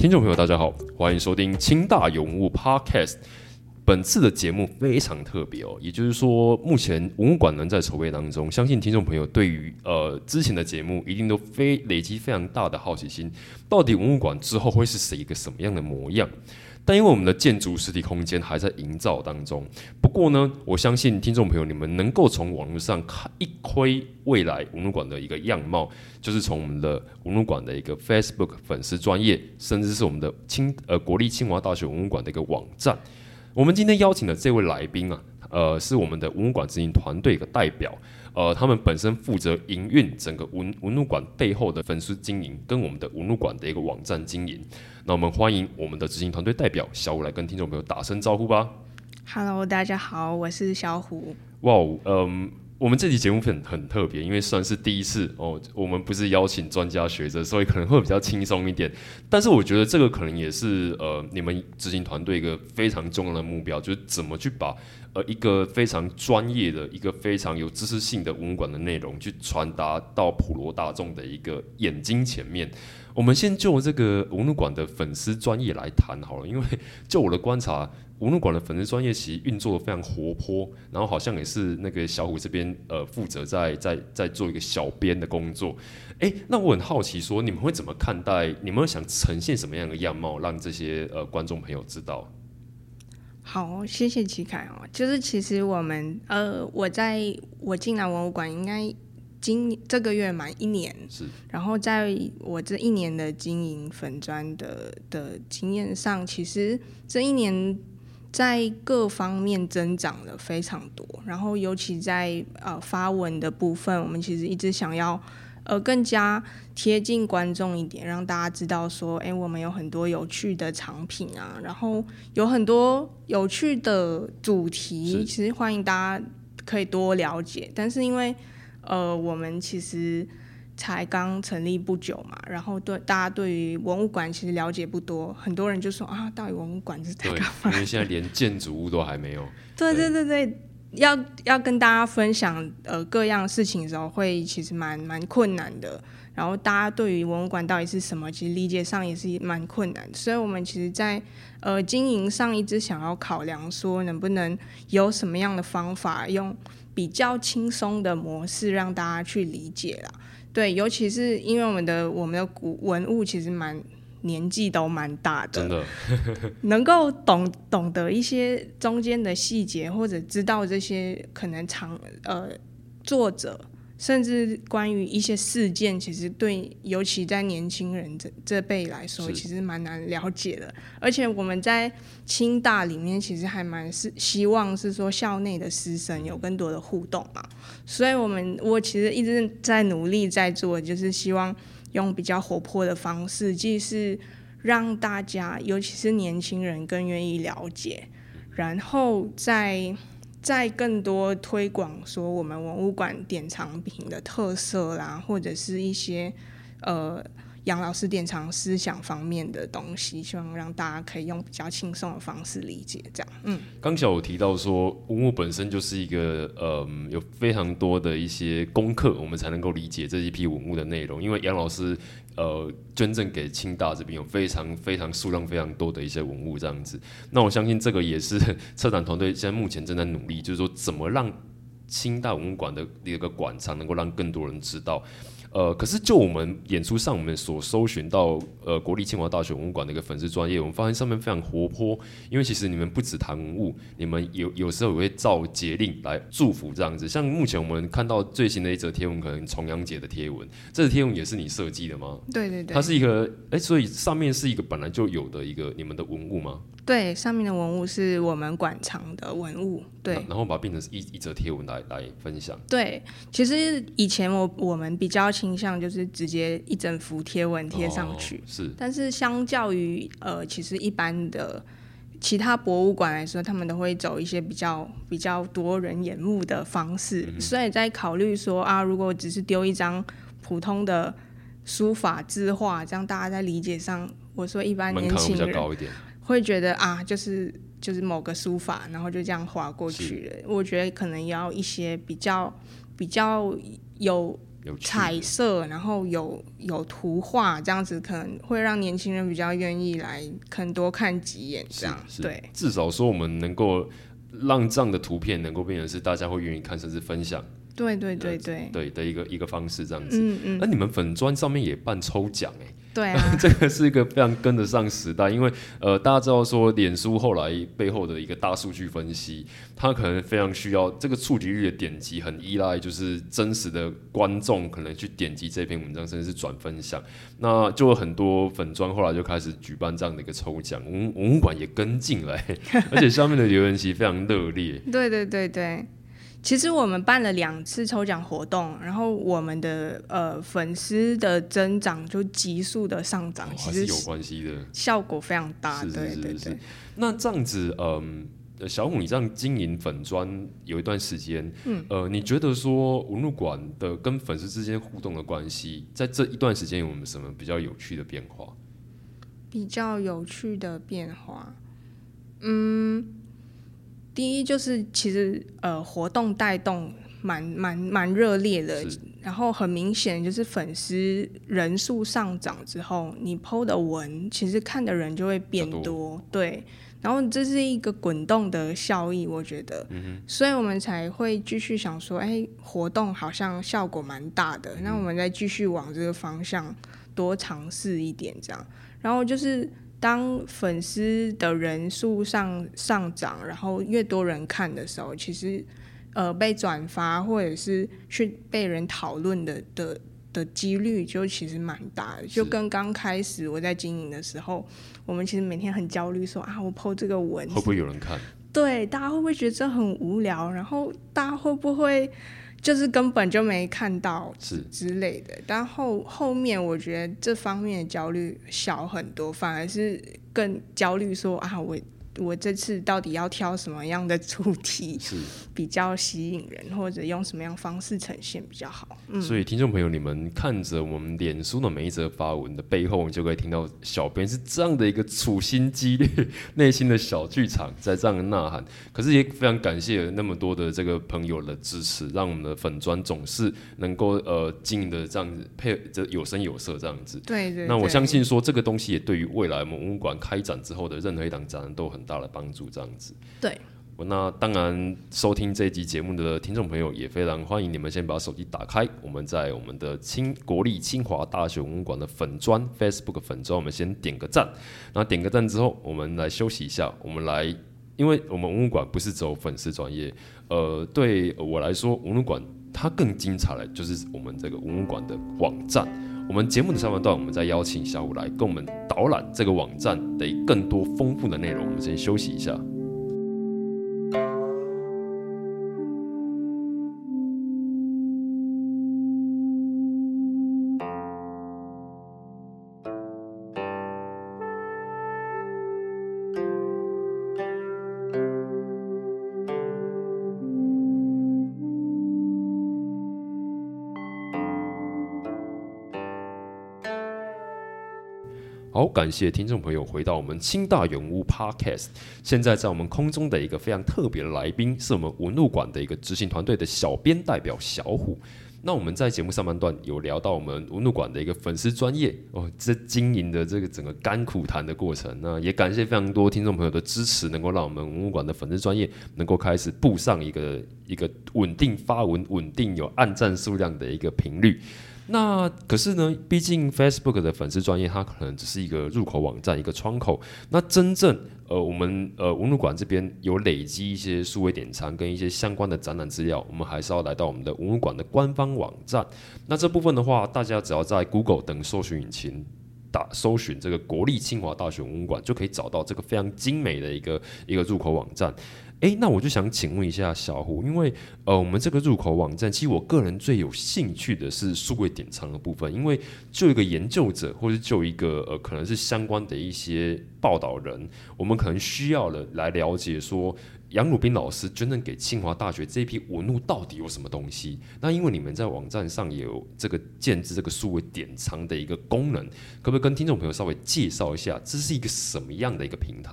听众朋友，大家好，欢迎收听清大有文物 Podcast。本次的节目非常特别哦，也就是说，目前文物馆仍在筹备当中。相信听众朋友对于呃之前的节目一定都非累积非常大的好奇心，到底文物馆之后会是谁一个什么样的模样？但因为我们的建筑实体空间还在营造当中，不过呢，我相信听众朋友你们能够从网络上看一窥未来文物馆的一个样貌，就是从我们的文物馆的一个 Facebook 粉丝专业，甚至是我们的清呃国立清华大学文物馆的一个网站。我们今天邀请的这位来宾啊，呃，是我们的文物馆执行团队的代表。呃，他们本身负责营运整个文文物馆背后的粉丝经营，跟我们的文物馆的一个网站经营。那我们欢迎我们的执行团队代表小虎来跟听众朋友打声招呼吧。Hello，大家好，我是小虎。哇，嗯。我们这期节目很很特别，因为算是第一次哦。我们不是邀请专家学者，所以可能会比较轻松一点。但是我觉得这个可能也是呃，你们执行团队一个非常重要的目标，就是怎么去把呃一个非常专业的一个非常有知识性的文物馆的内容，去传达到普罗大众的一个眼睛前面。我们先就这个文物馆的粉丝专业来谈好了，因为就我的观察。文物馆的粉丝专业其实运作的非常活泼，然后好像也是那个小虎这边呃负责在在在做一个小编的工作。哎，那我很好奇，说你们会怎么看待？你们想呈现什么样的样貌，让这些呃观众朋友知道？好，谢谢齐凯哦。就是其实我们呃，我在我进来文物馆应该今这个月满一年，是。然后在我这一年的经营粉砖的的经验上，其实这一年。在各方面增长了非常多，然后尤其在呃发文的部分，我们其实一直想要呃更加贴近观众一点，让大家知道说，哎，我们有很多有趣的藏品啊，然后有很多有趣的主题，其实欢迎大家可以多了解。但是因为呃我们其实。才刚成立不久嘛，然后对大家对于文物馆其实了解不多，很多人就说啊，到底文物馆是在干嘛？因 为现在连建筑物都还没有。对对对对，要要跟大家分享呃各样事情的时候，会其实蛮蛮困难的。然后大家对于文物馆到底是什么，其实理解上也是蛮困难。所以我们其实，在呃经营上一直想要考量说，能不能有什么样的方法，用比较轻松的模式让大家去理解啦。对，尤其是因为我们的我们的古文物其实蛮年纪都蛮大的，真的 能够懂懂得一些中间的细节，或者知道这些可能长呃作者。甚至关于一些事件，其实对，尤其在年轻人这这辈来说，其实蛮难了解的。而且我们在清大里面，其实还蛮是希望是说校内的师生有更多的互动嘛。所以，我们我其实一直在努力在做，就是希望用比较活泼的方式，既是让大家，尤其是年轻人更愿意了解，然后在。在更多推广说我们文物馆典藏品的特色啦，或者是一些呃杨老师典藏思想方面的东西，希望让大家可以用比较轻松的方式理解。这样，嗯，刚才有提到说文物本身就是一个呃有非常多的一些功课，我们才能够理解这一批文物的内容，因为杨老师。呃，捐赠给清大这边有非常非常数量非常多的一些文物这样子，那我相信这个也是 策展团队现在目前正在努力，就是说怎么让清大文物馆的一个馆藏能够让更多人知道。呃，可是就我们演出上，我们所搜寻到呃国立清华大学文物馆的一个粉丝专业，我们发现上面非常活泼。因为其实你们不止谈文物，你们有有时候也会照节令来祝福这样子。像目前我们看到最新的一则贴文，可能重阳节的贴文，这个贴文也是你设计的吗？对对对，它是一个哎，所以上面是一个本来就有的一个你们的文物吗？对，上面的文物是我们馆藏的文物，对，然后把它变成一一则贴文来来分享。对，其实以前我我们比较倾向就是直接一整幅贴文贴上去，是。但是相较于呃，其实一般的其他博物馆来说，他们都会走一些比较比较多人眼目的方式，所以在考虑说啊，如果只是丢一张普通的书法字画，这样大家在理解上，我说一般年轻人会觉得啊，就是就是某个书法，然后就这样划过去了。我觉得可能要一些比较比较有。彩色，然后有有图画，这样子可能会让年轻人比较愿意来，可能多看几眼这样。对，至少说我们能够让这样的图片能够变成是大家会愿意看，甚至分享。对对对对，对的一个一个方式这样子。嗯嗯。那你们粉砖上面也办抽奖哎。对啊，这个是一个非常跟得上时代，因为呃，大家知道说，脸书后来背后的一个大数据分析，它可能非常需要这个触及率的点击，很依赖就是真实的观众可能去点击这篇文章，甚至是转分享，那就有很多粉砖后来就开始举办这样的一个抽奖，文文物馆也跟进来，而且下面的留言其实非常热烈。对对对对。其实我们办了两次抽奖活动，然后我们的呃粉丝的增长就急速的上涨，其实有关系的，效果非常大。对对对。那这样子，嗯，小虎，你这样经营粉砖有一段时间，嗯，呃，你觉得说文物馆的跟粉丝之间互动的关系，在这一段时间有没有什么比较有趣的变化？比较有趣的变化，嗯。第一就是其实呃活动带动蛮蛮蛮热烈的，然后很明显就是粉丝人数上涨之后，你 PO 的文其实看的人就会变多，对，然后这是一个滚动的效益，我觉得，所以我们才会继续想说，哎，活动好像效果蛮大的，那我们再继续往这个方向多尝试一点这样，然后就是。当粉丝的人数上上涨，然后越多人看的时候，其实呃被转发或者是去被人讨论的的的几率就其实蛮大的。就跟刚开始我在经营的时候，我们其实每天很焦虑，说啊我 PO 这个文会不会有人看？对，大家会不会觉得这很无聊？然后大家会不会？就是根本就没看到是之类的，但后后面我觉得这方面的焦虑小很多，反而是更焦虑说啊我。我这次到底要挑什么样的主题 是比较吸引人，或者用什么样方式呈现比较好？嗯，所以听众朋友，你们看着我们脸书的每一则发文的背后，你就可以听到小编是这样的一个处心积虑、内心的小剧场在这样的呐喊。可是也非常感谢那么多的这个朋友的支持，让我们的粉砖总是能够呃经营的这样子配这有声有色这样子。对对。那我相信说这个东西也对于未来我们文物馆开展之后的任何一档展览都很。大的帮助，这样子。对，那当然，收听这一集节目的听众朋友也非常欢迎你们先把手机打开，我们在我们的清国立清华大学文物馆的粉砖 Facebook 粉砖，我们先点个赞。然后点个赞之后，我们来休息一下，我们来，因为我们文物馆不是只有粉丝专业，呃，对我来说，文物馆它更精彩的就是我们这个文物馆的网站。我们节目的上半段，我们再邀请小五来跟我们导览这个网站的更多丰富的内容。我们先休息一下。感谢听众朋友回到我们清大永屋 Podcast。现在在我们空中的一个非常特别的来宾，是我们文物馆的一个执行团队的小编代表小虎。那我们在节目上半段有聊到我们文物馆的一个粉丝专业哦，这经营的这个整个甘苦谈的过程。那也感谢非常多听众朋友的支持，能够让我们文物馆的粉丝专业能够开始步上一个一个稳定发文、稳定有按赞数量的一个频率。那可是呢，毕竟 Facebook 的粉丝专业，它可能只是一个入口网站，一个窗口。那真正呃，我们呃文物馆这边有累积一些数位典藏跟一些相关的展览资料，我们还是要来到我们的文物馆的官方网站。那这部分的话，大家只要在 Google 等搜寻引擎打搜寻这个国立清华大学文物馆，就可以找到这个非常精美的一个一个入口网站。诶，那我就想请问一下小胡，因为呃，我们这个入口网站，其实我个人最有兴趣的是数位典藏的部分，因为就一个研究者，或者就一个呃，可能是相关的一些报道人，我们可能需要了来了解说。杨鲁斌老师捐赠给清华大学这批文物到底有什么东西？那因为你们在网站上也有这个建制这个数位典藏的一个功能，可不可以跟听众朋友稍微介绍一下，这是一个什么样的一个平台？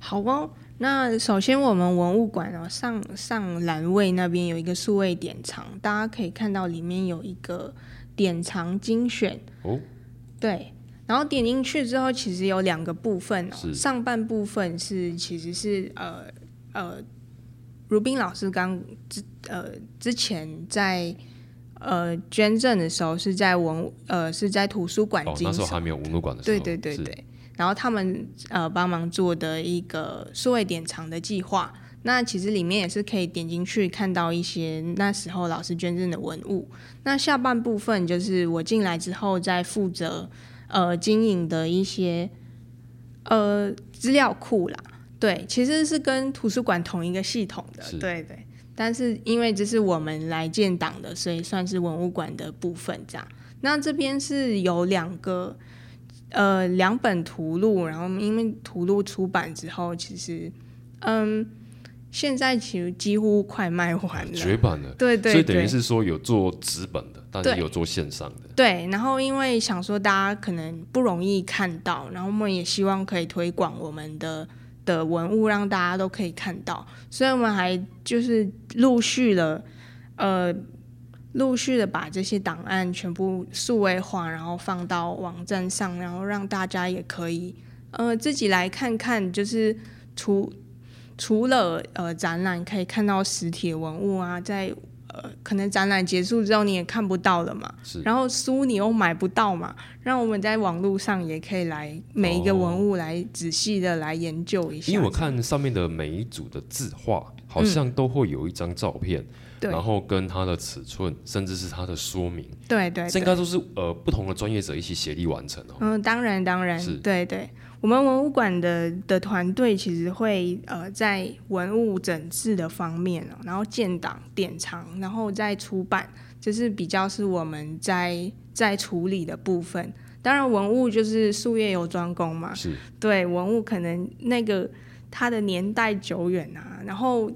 好哦，那首先我们文物馆哦上上栏位那边有一个数位典藏，大家可以看到里面有一个典藏精选哦，对。然后点进去之后，其实有两个部分哦。上半部分是其实是呃呃，如冰老师刚之呃之前在呃捐赠的时候是在文呃是在图书馆哦，经手，那时候还没有文物馆的时候，对对对对。然后他们呃帮忙做的一个数位典藏的计划，那其实里面也是可以点进去看到一些那时候老师捐赠的文物。那下半部分就是我进来之后在负责呃经营的一些呃资料库啦。对，其实是跟图书馆同一个系统的，对对。但是因为这是我们来建档的，所以算是文物馆的部分这样。那这边是有两个呃两本图录，然后因为图录出版之后，其实嗯现在其实几乎快卖完了，绝版了。对对所以等于是说有做纸本的，但是有做线上的。对，然后因为想说大家可能不容易看到，然后我们也希望可以推广我们的的文物，让大家都可以看到，所以我们还就是陆续了，呃，陆续的把这些档案全部数位化，然后放到网站上，然后让大家也可以呃自己来看看，就是除除了呃展览可以看到实体文物啊，在呃可能展览结束之后你也看不到了嘛，是。然后书你又买不到嘛，让我们在网络上也可以来每一个文物来仔细的来研究一下。因为我看上面的每一组的字画，好像都会有一张照片，嗯然后跟它的尺寸，甚至是它的说明，对对对，这应该都是呃不同的专业者一起协力完成哦。嗯，当然当然是，对对，我们文物馆的的团队其实会呃在文物整治的方面哦，然后建档、典藏，然后再出版，这是比较是我们在在处理的部分。当然，文物就是术业有专攻嘛，是。对文物可能那个它的年代久远啊，然后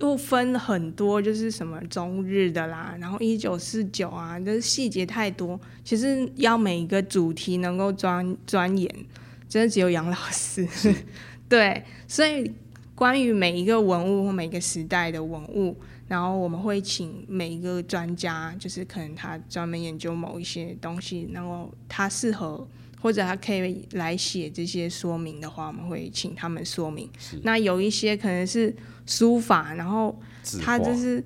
又分很多，就是什么中日的啦，然后一九四九啊，这细节太多，其实要每一个主题能够钻钻研，真的只有杨老师。对，所以关于每一个文物或每个时代的文物，然后我们会请每一个专家，就是可能他专门研究某一些东西，然后他适合或者他可以来写这些说明的话，我们会请他们说明。是那有一些可能是书法，然后他，就是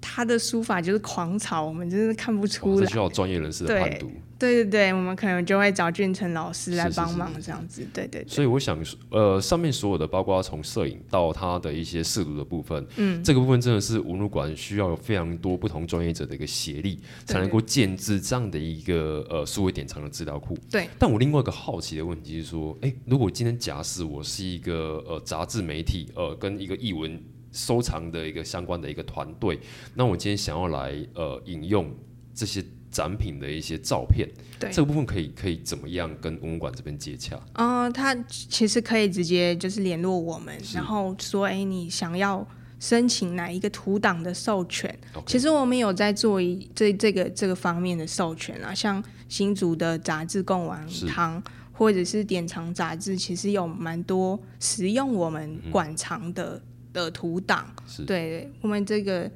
他的书法就是狂草，我们真是看不出来这需。要专业人士的对判读。对对对，我们可能就会找俊成老师来帮忙这样子。对对对，所以我想说，呃，上面所有的，包括从摄影到他的一些视图的部分，嗯，这个部分真的是文物馆需要有非常多不同专业者的一个协力，才能够建制这样的一个呃数位典藏的资料库。对。但我另外一个好奇的问题是说，诶，如果今天假使我是一个呃杂志媒体，呃，跟一个译文收藏的一个相关的一个团队，那我今天想要来呃引用这些展品的一些照片，对。这个部分可以可以怎么样跟文物馆这边接洽？嗯、他其实可以直接就是联络我们，然后说，哎，你想要申请哪一个图档的授权。其实我们有在做一这这个这个方面的授权啊，像新竹的杂志贡丸是。堂，或者是典藏杂志，其实有蛮多使用我们馆藏的、的图档。是。对我们这个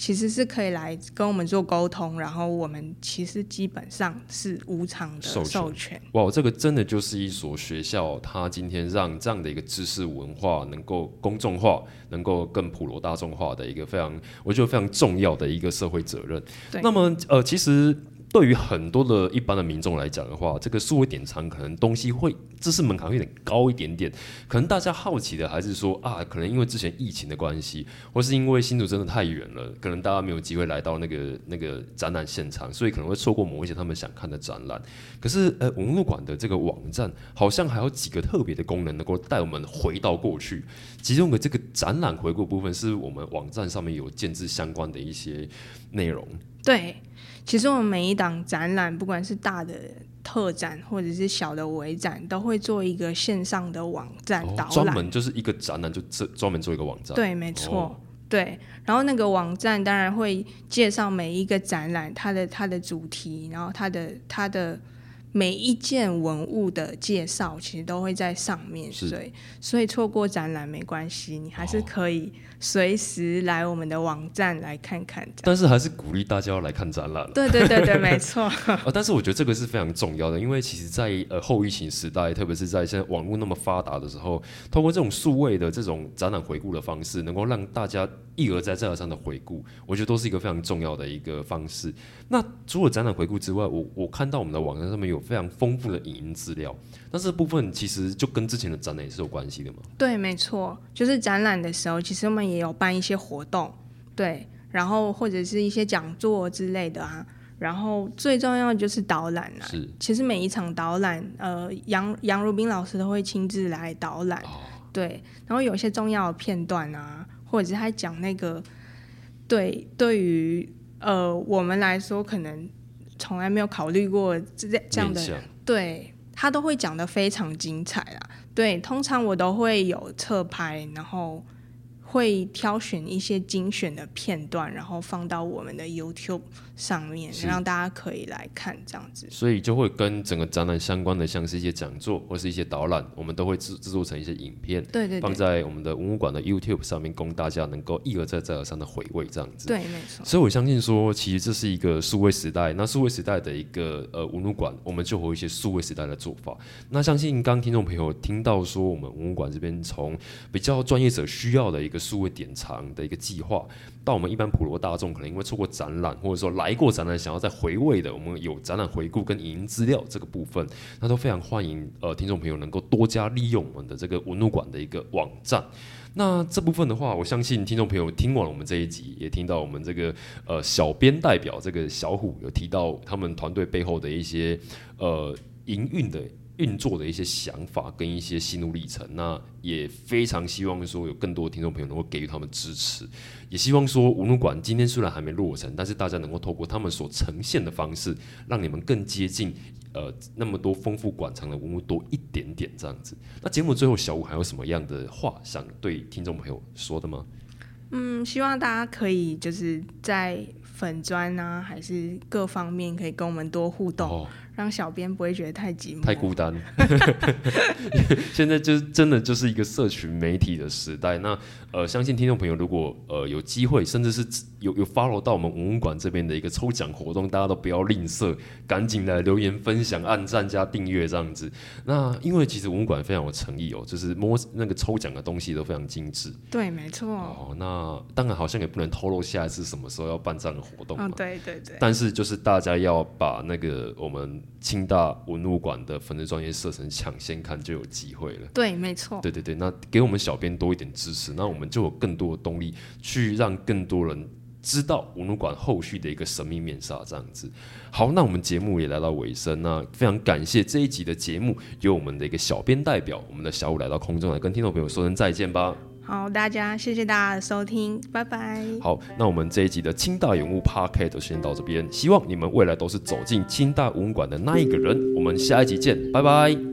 其实是可以来跟我们做沟通，然后我们其实基本上是无偿的授权授权。哇，这个真的就是一所学校，它今天让这样的一个知识文化能够公众化，能够更普罗大众化的一个非常，我觉得非常重要的一个社会责任。那么呃，其实对于很多的一般的民众来讲的话，这个数位典藏可能东西会知识门槛会有点高一点点。可能大家好奇的还是说啊，可能因为之前疫情的关系，或是因为新竹真的太远了，可能大家没有机会来到那个那个展览现场，所以可能会错过某一些他们想看的展览。可是呃，文物馆的这个网站好像还有几个特别的功能，能够带我们回到过去。其中的这个展览回顾部分，是我们网站上面有建制相关的一些内容。对，其实我们每一档展览，不管是大的特展或者是小的微展，都会做一个线上的网站导览。专门就是一个展览，就这专门做一个网站。对，没错。对，然后那个网站当然会介绍每一个展览它的它的主题，然后它的它的。每一件文物的介绍其实都会在上面，所以所以错过展览没关系，你还是可以随时来我们的网站来看看。但是还是鼓励大家要来看展览。对对对对，没错。啊，但是我觉得这个是非常重要的，因为其实，在呃后疫情时代，特别是在现在网络那么发达的时候，通过这种数位的这种展览回顾的方式，能够让大家一而再再而三的回顾，我觉得都是一个非常重要的一个方式。那除了展览回顾之外，我我看到我们的网站上面有。非常丰富的影音资料，那这部分其实就跟之前的展览也是有关系的嘛？对，没错，就是展览的时候，其实我们也有办一些活动，对，然后或者是一些讲座之类的啊，然后最重要的就是导览啊。是，其实每一场导览，呃，杨杨如冰老师都会亲自来导览，对，然后有一些重要的片段啊，或者是他讲那个，对，对于呃我们来说可能。从来没有考虑过这这样的，对他都会讲的非常精彩啦。对，通常我都会有侧拍，然后。会挑选一些精选的片段，然后放到我们的 YouTube 上面，让大家可以来看这样子。所以就会跟整个展览相关的，像是一些讲座或是一些导览，我们都会制制作成一些影片，对对，放在我们的文物馆的 YouTube 上面，供大家能够一而再再而三的回味这样子。对，没错。所以我相信说，其实这是一个数位时代，那数位时代的一个呃文物馆，我们就会有一些数位时代的做法。那相信刚听众朋友听到说，我们文物馆这边从比较专业者需要的一个。数位典藏的一个计划，到我们一般普罗大众可能因为错过展览，或者说来过展览想要再回味的，我们有展览回顾跟影音资料这个部分，那都非常欢迎呃听众朋友能够多加利用我们的这个文物馆的一个网站。那这部分的话，我相信听众朋友听完我们这一集，也听到我们这个呃小编代表这个小虎有提到他们团队背后的一些呃营运的。运作的一些想法跟一些心路历程，那也非常希望说有更多的听众朋友能够给予他们支持，也希望说文物馆今天虽然还没落成，但是大家能够透过他们所呈现的方式，让你们更接近呃那么多丰富馆藏的文物多一点点这样子。那节目最后，小五还有什么样的话想对听众朋友说的吗？嗯，希望大家可以就是在粉砖啊，还是各方面可以跟我们多互动。让小编不会觉得太寂寞、太孤单。现在就是真的就是一个社群媒体的时代。那呃，相信听众朋友如果呃有机会，甚至是有有 follow 到我们文物馆这边的一个抽奖活动，大家都不要吝啬，赶紧来留言分享、按赞加订阅这样子。那因为其实文物馆非常有诚意哦，就是摸那个抽奖的东西都非常精致。对，没错。哦，那当然好像也不能透露下一次什么时候要办这样的活动。嗯，对对对。但是就是大家要把那个我们。清大文物馆的粉丝专业设成抢先看就有机会了。对，没错。对对对，那给我们小编多一点支持，那我们就有更多的动力去让更多人知道文物馆后续的一个神秘面纱。这样子，好，那我们节目也来到尾声，那非常感谢这一集的节目由我们的一个小编代表，我们的小五来到空中来跟听众朋友说声再见吧。好，大家谢谢大家的收听，拜拜。好，那我们这一集的清大永物 Park 就先到这边，希望你们未来都是走进清大文物馆的那一个人。我们下一集见，拜拜。